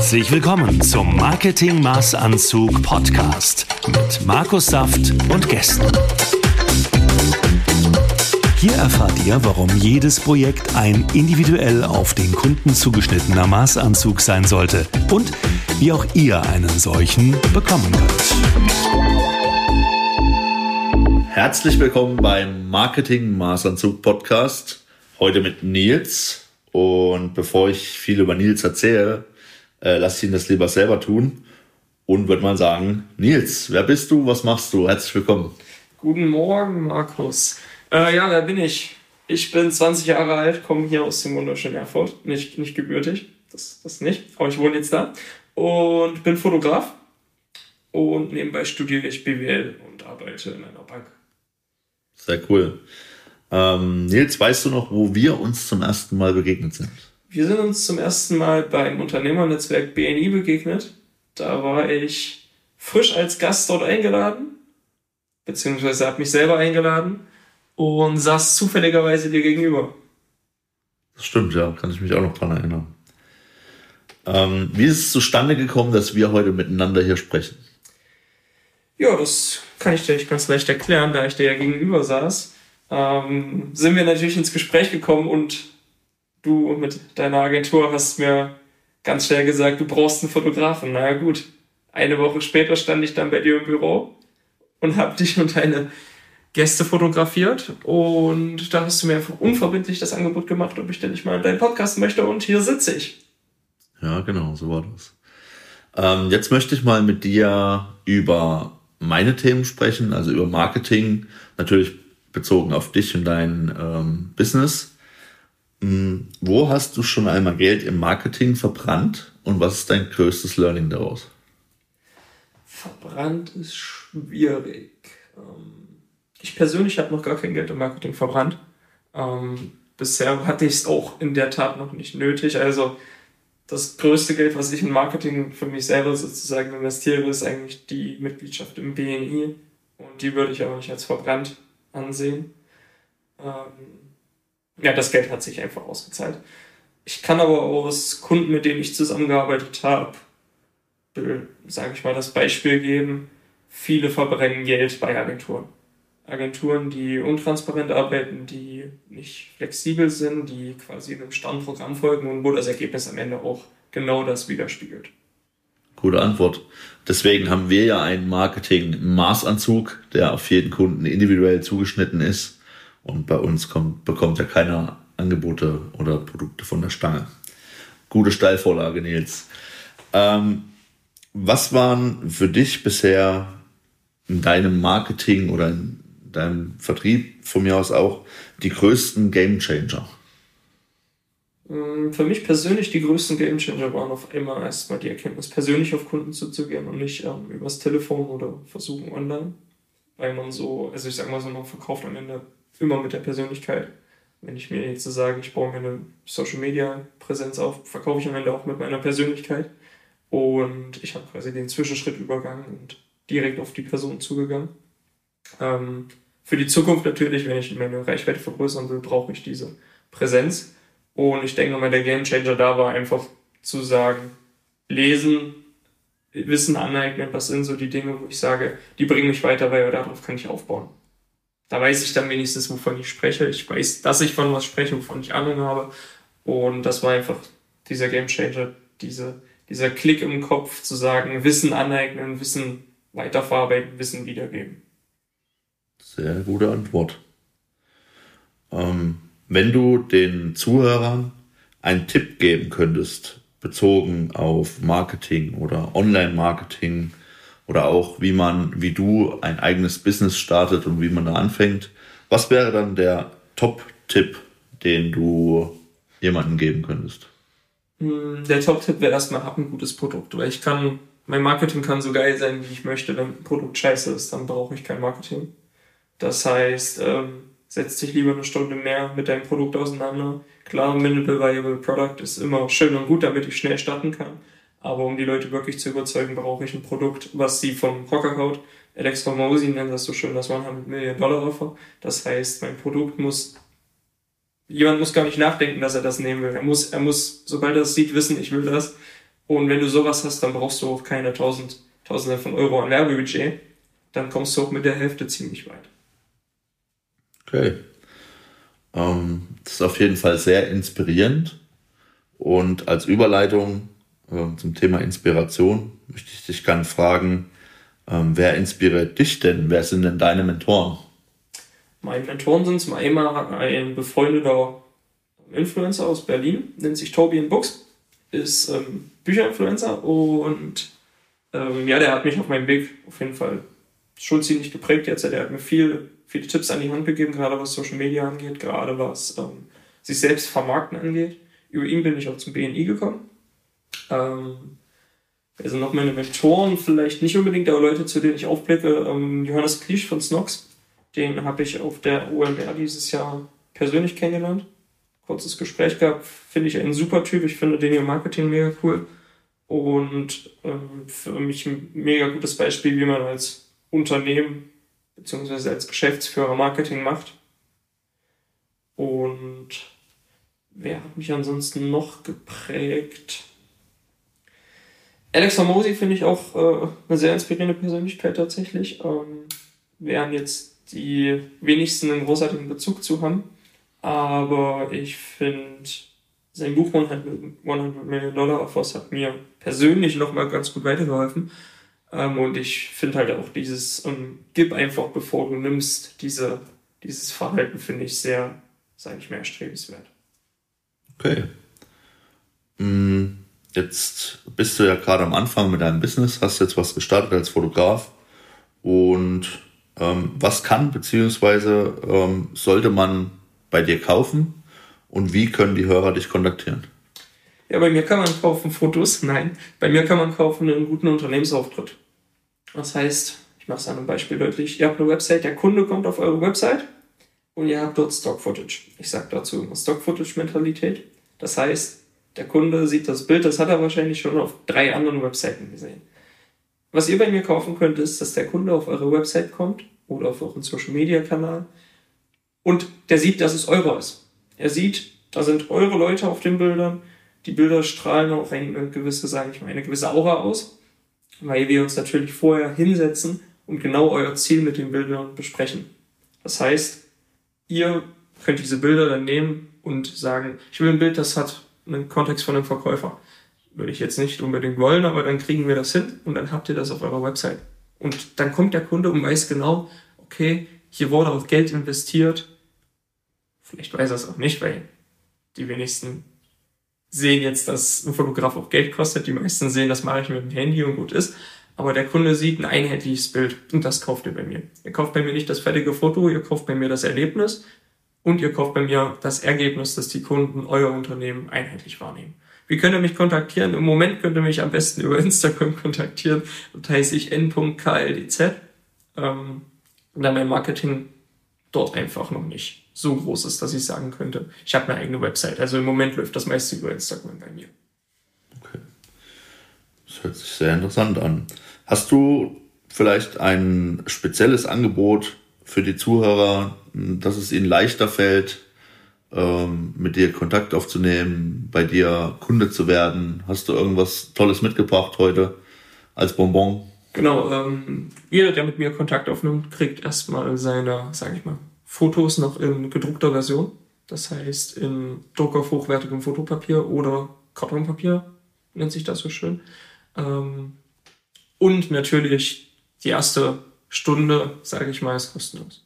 Herzlich willkommen zum Marketing Maßanzug Podcast mit Markus Saft und Gästen. Hier erfahrt ihr, warum jedes Projekt ein individuell auf den Kunden zugeschnittener Maßanzug sein sollte und wie auch ihr einen solchen bekommen könnt. Herzlich willkommen beim Marketing Maßanzug Podcast. Heute mit Nils. Und bevor ich viel über Nils erzähle, äh, lass ihn das lieber selber tun und würde mal sagen, Nils, wer bist du, was machst du? Herzlich willkommen. Guten Morgen, Markus. Äh, ja, wer bin ich? Ich bin 20 Jahre alt, komme hier aus dem wunderschönen Erfurt, nicht, nicht gebürtig, das, das nicht, aber ich wohne jetzt da und bin Fotograf und nebenbei studiere ich BWL und arbeite in einer Bank. Sehr cool. Ähm, Nils, weißt du noch, wo wir uns zum ersten Mal begegnet sind? Wir sind uns zum ersten Mal beim Unternehmernetzwerk BNI begegnet. Da war ich frisch als Gast dort eingeladen, beziehungsweise habe mich selber eingeladen und saß zufälligerweise dir gegenüber. Das stimmt, ja, kann ich mich auch noch dran erinnern. Ähm, wie ist es zustande gekommen, dass wir heute miteinander hier sprechen? Ja, das kann ich dir nicht ganz leicht erklären, da ich dir ja gegenüber saß. Ähm, sind wir natürlich ins Gespräch gekommen und du mit deiner Agentur hast mir ganz schnell gesagt, du brauchst einen Fotografen. Na ja, gut. Eine Woche später stand ich dann bei dir im Büro und habe dich und deine Gäste fotografiert und da hast du mir einfach unverbindlich das Angebot gemacht, ob ich denn nicht mal in deinen Podcast möchte und hier sitze ich. Ja, genau, so war das. Ähm, jetzt möchte ich mal mit dir über meine Themen sprechen, also über Marketing, natürlich bezogen auf dich und dein ähm, Business. Hm, wo hast du schon einmal Geld im Marketing verbrannt und was ist dein größtes Learning daraus? Verbrannt ist schwierig. Ähm, ich persönlich habe noch gar kein Geld im Marketing verbrannt. Ähm, bisher hatte ich es auch in der Tat noch nicht nötig. Also das größte Geld, was ich in Marketing für mich selber sozusagen investiere, ist eigentlich die Mitgliedschaft im BNI. Und die würde ich aber nicht als verbrannt ansehen. Ähm, ja, das Geld hat sich einfach ausgezahlt. Ich kann aber aus Kunden, mit denen ich zusammengearbeitet habe, sage ich mal, das Beispiel geben, viele verbrennen Geld bei Agenturen. Agenturen, die untransparent arbeiten, die nicht flexibel sind, die quasi einem starren Programm folgen und wo das Ergebnis am Ende auch genau das widerspiegelt. Gute Antwort. Deswegen haben wir ja einen Marketing-Maßanzug, der auf jeden Kunden individuell zugeschnitten ist und bei uns kommt, bekommt ja keiner Angebote oder Produkte von der Stange. Gute Steilvorlage, Nils. Ähm, was waren für dich bisher in deinem Marketing oder in deinem Vertrieb von mir aus auch die größten Game Changer? Mm, für mich persönlich die größten Game Changer waren auf einmal erstmal die Erkenntnis, persönlich auf Kunden zuzugehen und nicht ähm, übers Telefon oder versuchen online. Weil man so, also ich sag mal so, man verkauft am Ende immer mit der Persönlichkeit. Wenn ich mir jetzt so sage, ich baue mir eine Social Media Präsenz auf, verkaufe ich am Ende auch mit meiner Persönlichkeit. Und ich habe quasi den Zwischenschritt übergangen und direkt auf die Person zugegangen. Ähm, für die Zukunft natürlich, wenn ich meine Reichweite vergrößern will, brauche ich diese Präsenz. Und ich denke mal, der Game Changer da war einfach zu sagen, lesen, Wissen aneignen, was sind so die Dinge, wo ich sage, die bringen mich weiter, weil darauf kann ich aufbauen da weiß ich dann wenigstens, wovon ich spreche. Ich weiß, dass ich von was spreche, wovon ich Ahnung habe. Und das war einfach dieser Game Changer, diese, dieser Klick im Kopf zu sagen, Wissen aneignen, Wissen weiterverarbeiten, Wissen wiedergeben. Sehr gute Antwort. Ähm, wenn du den Zuhörern einen Tipp geben könntest, bezogen auf Marketing oder Online-Marketing, oder auch wie man, wie du ein eigenes Business startet und wie man da anfängt. Was wäre dann der Top-Tipp, den du jemandem geben könntest? Hm, der Top-Tipp wäre erstmal, hab ein gutes Produkt, weil ich kann, mein Marketing kann so geil sein, wie ich möchte. Wenn ein Produkt scheiße ist, dann brauche ich kein Marketing. Das heißt, ähm, setz dich lieber eine Stunde mehr mit deinem Produkt auseinander. Klar, Minimal Viable Product ist immer schön und gut, damit ich schnell starten kann. Aber um die Leute wirklich zu überzeugen, brauche ich ein Produkt, was sie vom Hocker haut. Electro Mosi nennt das so schön das 100 Million Dollar Offer. Das heißt, mein Produkt muss, jemand muss gar nicht nachdenken, dass er das nehmen will. Er muss, er muss, sobald er es sieht, wissen, ich will das. Und wenn du sowas hast, dann brauchst du auch keine tausend, Tausende von Euro an Werbebudget. Dann kommst du auch mit der Hälfte ziemlich weit. Okay. Ähm, das ist auf jeden Fall sehr inspirierend. Und als Überleitung zum Thema Inspiration möchte ich dich gerne fragen, ähm, wer inspiriert dich denn? Wer sind denn deine Mentoren? Meine Mentoren sind zum einen ein befreundeter Influencer aus Berlin, nennt sich Tobian Books, ist ähm, Bücherinfluencer und ähm, ja, der hat mich auf meinem Weg auf jeden Fall schon ziemlich geprägt jetzt. Der hat mir viel, viele Tipps an die Hand gegeben, gerade was Social Media angeht, gerade was ähm, sich selbst vermarkten angeht. Über ihn bin ich auch zum BNI gekommen. Ähm, also noch meine Mentoren, vielleicht nicht unbedingt, aber Leute, zu denen ich aufblicke. Ähm, Johannes Kliesch von Snox, den habe ich auf der OMR dieses Jahr persönlich kennengelernt. Kurzes Gespräch gehabt, finde ich einen super Typ. Ich finde den hier Marketing mega cool. Und ähm, für mich ein mega gutes Beispiel, wie man als Unternehmen bzw. als Geschäftsführer Marketing macht. Und wer hat mich ansonsten noch geprägt? Alex Hormozy finde ich auch äh, eine sehr inspirierende Persönlichkeit tatsächlich. Ähm, wären jetzt die wenigsten einen großartigen Bezug zu haben. Aber ich finde, sein Buch 100, 100 Million Dollar Offers hat mir persönlich nochmal ganz gut weitergeholfen. Ähm, und ich finde halt auch dieses ähm, Gib einfach bevor du nimmst, diese, dieses Verhalten finde ich sehr, sage ich mal, erstrebenswert. Okay. Mm, jetzt bist du ja gerade am Anfang mit deinem Business, hast jetzt was gestartet als Fotograf. Und ähm, was kann bzw. ähm, sollte man bei dir kaufen und wie können die Hörer dich kontaktieren? Ja, bei mir kann man kaufen Fotos. Nein, bei mir kann man kaufen einen guten Unternehmensauftritt. Das heißt, ich mache es an einem Beispiel deutlich. Ihr habt eine Website, der Kunde kommt auf eure Website und ihr habt dort Stock Footage. Ich sage dazu immer Stock Footage Mentalität. Das heißt, der Kunde sieht das Bild, das hat er wahrscheinlich schon auf drei anderen Webseiten gesehen. Was ihr bei mir kaufen könnt, ist, dass der Kunde auf eure Website kommt oder auf euren Social Media Kanal und der sieht, dass es eure ist. Er sieht, da sind eure Leute auf den Bildern, die Bilder strahlen auch eine gewisse, sage ich mal, eine gewisse Aura aus, weil wir uns natürlich vorher hinsetzen und genau euer Ziel mit den Bildern besprechen. Das heißt, ihr könnt diese Bilder dann nehmen und sagen, ich will ein Bild, das hat einen Kontext von einem Verkäufer. Würde ich jetzt nicht unbedingt wollen, aber dann kriegen wir das hin und dann habt ihr das auf eurer Website. Und dann kommt der Kunde und weiß genau, okay, hier wurde auch Geld investiert. Vielleicht weiß er es auch nicht, weil die wenigsten sehen jetzt, dass ein Fotograf auch Geld kostet. Die meisten sehen, das mache ich mit dem Handy und gut ist. Aber der Kunde sieht ein einheitliches Bild und das kauft ihr bei mir. Ihr kauft bei mir nicht das fertige Foto, ihr kauft bei mir das Erlebnis und ihr kauft bei mir das Ergebnis, dass die Kunden euer Unternehmen einheitlich wahrnehmen. Wie könnt ihr mich kontaktieren? Im Moment könnt ihr mich am besten über Instagram kontaktieren. Da heiße ich n.kldz. Ähm, da mein Marketing dort einfach noch nicht so groß ist, dass ich sagen könnte, ich habe eine eigene Website. Also im Moment läuft das meiste über Instagram bei mir. Okay. Das hört sich sehr interessant an. Hast du vielleicht ein spezielles Angebot für die Zuhörer, dass es ihnen leichter fällt, ähm, mit dir Kontakt aufzunehmen, bei dir Kunde zu werden? Hast du irgendwas Tolles mitgebracht heute als Bonbon? Genau, ähm, jeder, der mit mir Kontakt aufnimmt, kriegt erstmal seine, sage ich mal, Fotos noch in gedruckter Version. Das heißt in Druck auf hochwertigem Fotopapier oder Kartonpapier, nennt sich das so schön. Ähm, und natürlich die erste Stunde, sage ich mal, ist kostenlos.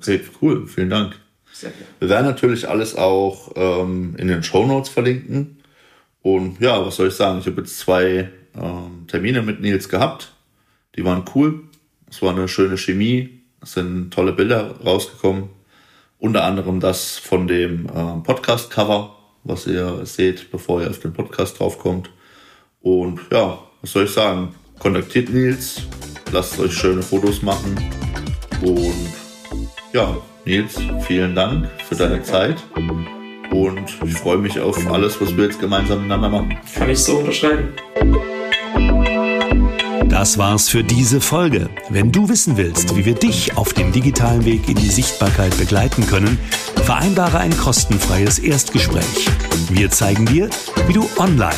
Okay, cool, vielen Dank. Sehr gerne. Wir werden natürlich alles auch ähm, in den Show Notes verlinken. Und ja, was soll ich sagen? Ich habe jetzt zwei ähm, Termine mit Nils gehabt. Die waren cool. Es war eine schöne Chemie. Es sind tolle Bilder rausgekommen. Unter anderem das von dem äh, Podcast-Cover, was ihr seht, bevor ihr auf den Podcast draufkommt. Und ja, was soll ich sagen? Kontaktiert Nils, lasst euch schöne Fotos machen. Und ja, Nils, vielen Dank für deine Zeit. Und ich freue mich auf alles, was wir jetzt gemeinsam miteinander machen. Kann ich so unterschreiben. Das war's für diese Folge. Wenn du wissen willst, wie wir dich auf dem digitalen Weg in die Sichtbarkeit begleiten können, vereinbare ein kostenfreies Erstgespräch. Wir zeigen dir, wie du online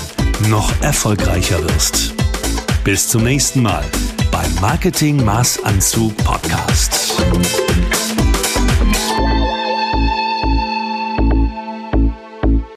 noch erfolgreicher wirst. Bis zum nächsten Mal beim Marketing Maßanzug Podcast.